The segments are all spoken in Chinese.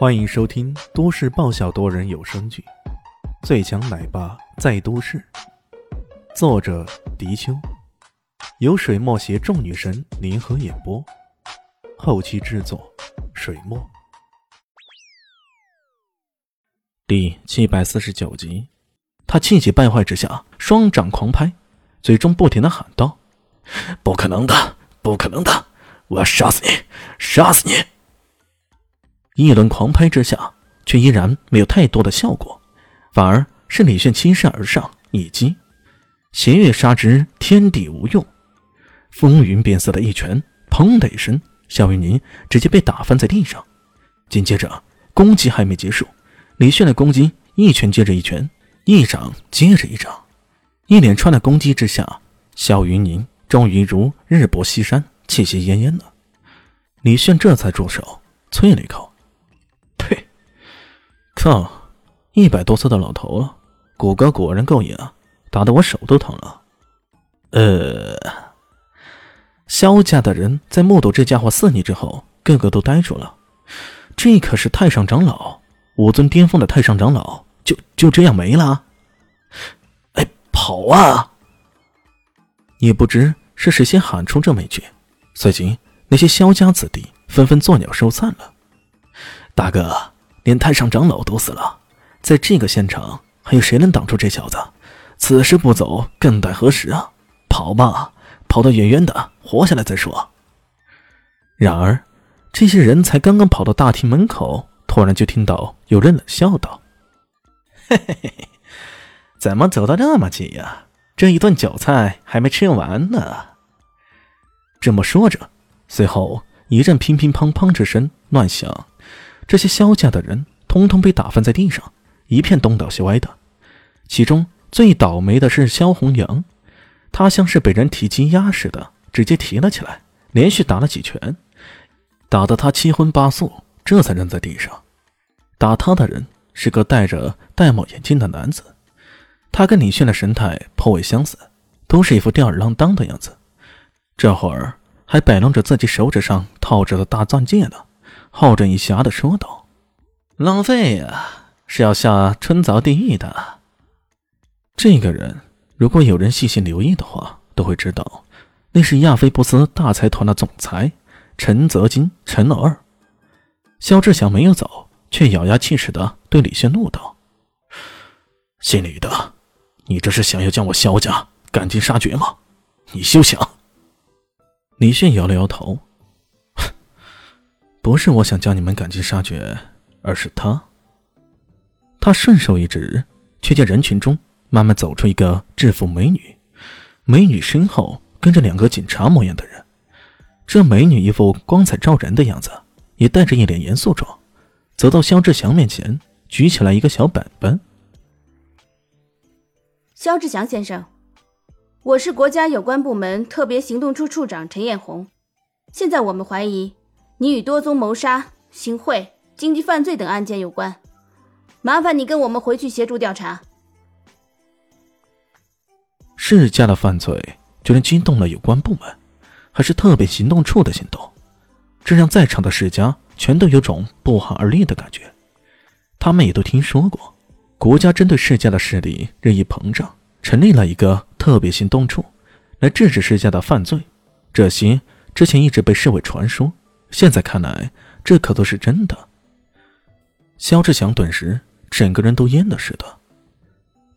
欢迎收听都市爆笑多人有声剧《最强奶爸在都市》，作者：迪秋，由水墨携众女神联合演播，后期制作：水墨。第七百四十九集，他气急败坏之下，双掌狂拍，嘴中不停的喊道：“不可能的，不可能的！我要杀死你，杀死你！”一轮狂拍之下，却依然没有太多的效果，反而是李炫倾身而上一击，邪月杀之，天地无用，风云变色的一拳，砰的一声，肖云宁直接被打翻在地上。紧接着，攻击还没结束，李炫的攻击一拳接着一拳，一掌接着一掌，一连串的攻击之下，肖云宁终于如日薄西山，气息奄奄了。李炫这才住手，啐了一口。操，一百多岁的老头了，骨骼果然够硬啊，打得我手都疼了。呃，萧家的人在目睹这家伙肆意之后，个个都呆住了。这可是太上长老，武尊巅峰的太上长老，就就这样没了？哎，跑啊！也不知是谁先喊出这么一句，随即那些萧家子弟纷纷作鸟兽散了。大哥。连太上长老都死了，在这个现场还有谁能挡住这小子？此时不走，更待何时啊？跑吧，跑得远远的，活下来再说。然而，这些人才刚刚跑到大厅门口，突然就听到有人冷笑道：“嘿嘿嘿，怎么走得那么急呀？这一顿酒菜还没吃完呢。”这么说着，随后一阵乒乒乓乓之声乱响。这些萧家的人通通被打翻在地上，一片东倒西歪的。其中最倒霉的是萧红阳，他像是被人提鸡鸭似的，直接提了起来，连续打了几拳，打得他七荤八素，这才扔在地上。打他的人是个戴着玳瑁眼镜的男子，他跟李炫的神态颇为相似，都是一副吊儿郎当的样子。这会儿还摆弄着自己手指上套着的大钻戒呢。好整以暇的说道：“浪费呀，是要下春凿地狱的。”这个人，如果有人细心留意的话，都会知道，那是亚非布斯大财团的总裁陈泽金，陈老二。肖志祥没有走，却咬牙切齿的对李炫怒道：“姓李的，你这是想要将我肖家赶尽杀绝吗？你休想！”李炫摇了摇头。不是我想将你们赶尽杀绝，而是他。他顺手一指，却见人群中慢慢走出一个制服美女，美女身后跟着两个警察模样的人。这美女一副光彩照人的样子，也带着一脸严肃状，走到肖志祥面前，举起来一个小本本。肖志祥先生，我是国家有关部门特别行动处处长陈艳红，现在我们怀疑。你与多宗谋杀、行贿、经济犯罪等案件有关，麻烦你跟我们回去协助调查。世家的犯罪居然惊动了有关部门，还是特别行动处的行动，这让在场的世家全都有种不寒而栗的感觉。他们也都听说过，国家针对世家的势力日益膨胀，成立了一个特别行动处，来制止世家的犯罪。这些之前一直被视为传说。现在看来，这可都是真的。肖志祥顿时整个人都蔫了似的。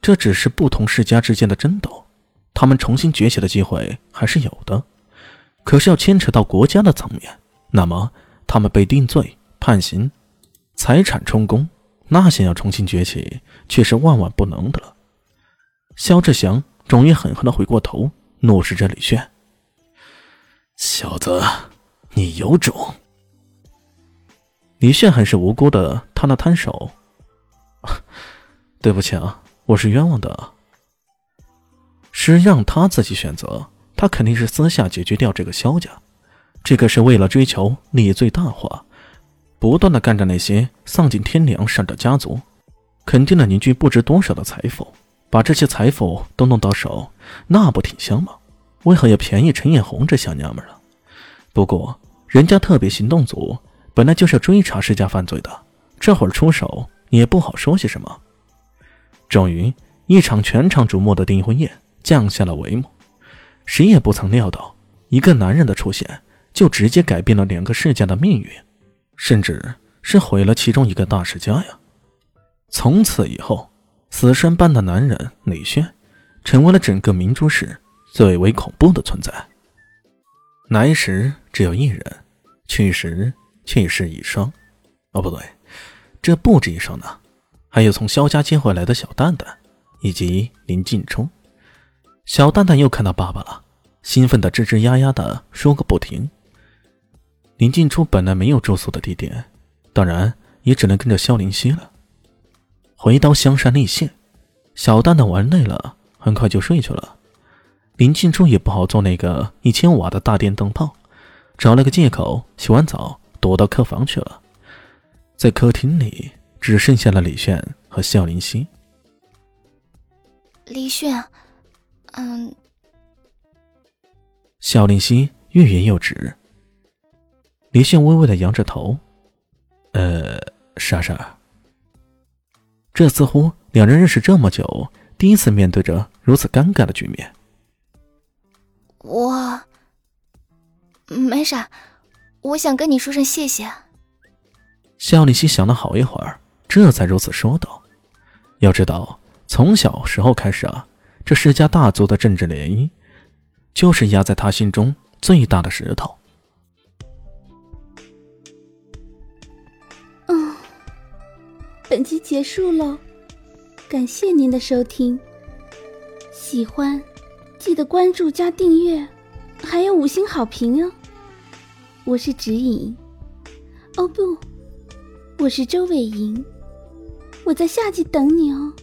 这只是不同世家之间的争斗，他们重新崛起的机会还是有的。可是要牵扯到国家的层面，那么他们被定罪、判刑、财产充公，那想要重新崛起却是万万不能的了。肖志祥终于狠狠的回过头，怒视着李炫：“小子！”你有种！李炫很是无辜的摊了摊手：“ 对不起啊，我是冤枉的。是让他自己选择，他肯定是私下解决掉这个萧家。这个是为了追求利益最大化，不断的干着那些丧尽天良事的家族，肯定了凝聚不知多少的财富。把这些财富都弄到手，那不挺香吗？为何要便宜陈艳红这小娘们了？不过……”人家特别行动组本来就是追查世家犯罪的，这会儿出手也不好说些什么。终于，一场全场瞩目的订婚宴降下了帷幕。谁也不曾料到，一个男人的出现就直接改变了两个世家的命运，甚至是毁了其中一个大世家呀！从此以后，死神般的男人李轩，成为了整个明珠市最为恐怖的存在。来时只有一人，去时去世一双。哦，不对。这不止一双呢，还有从萧家接回来的小蛋蛋，以及林静初。小蛋蛋又看到爸爸了，兴奋的吱吱呀呀的说个不停。林静初本来没有住宿的地点，当然也只能跟着萧林熙了。回到香山立县，小蛋蛋玩累了，很快就睡去了。林静初也不好做那个一千瓦的大电灯泡，找了个借口洗完澡，躲到客房去了。在客厅里，只剩下了李炫和肖林熙。李炫，嗯。肖林熙欲言又止。李炫微微的扬着头，呃，莎莎。这似乎两人认识这么久，第一次面对着如此尴尬的局面。没啥，我想跟你说声谢谢。夏丽西想了好一会儿，这才如此说道：“要知道，从小时候开始啊，这世家大族的政治联姻，就是压在他心中最大的石头。”嗯，本集结束喽，感谢您的收听。喜欢，记得关注加订阅，还有五星好评哦。我是指引，哦不。我是周伟莹，我在下集等你哦。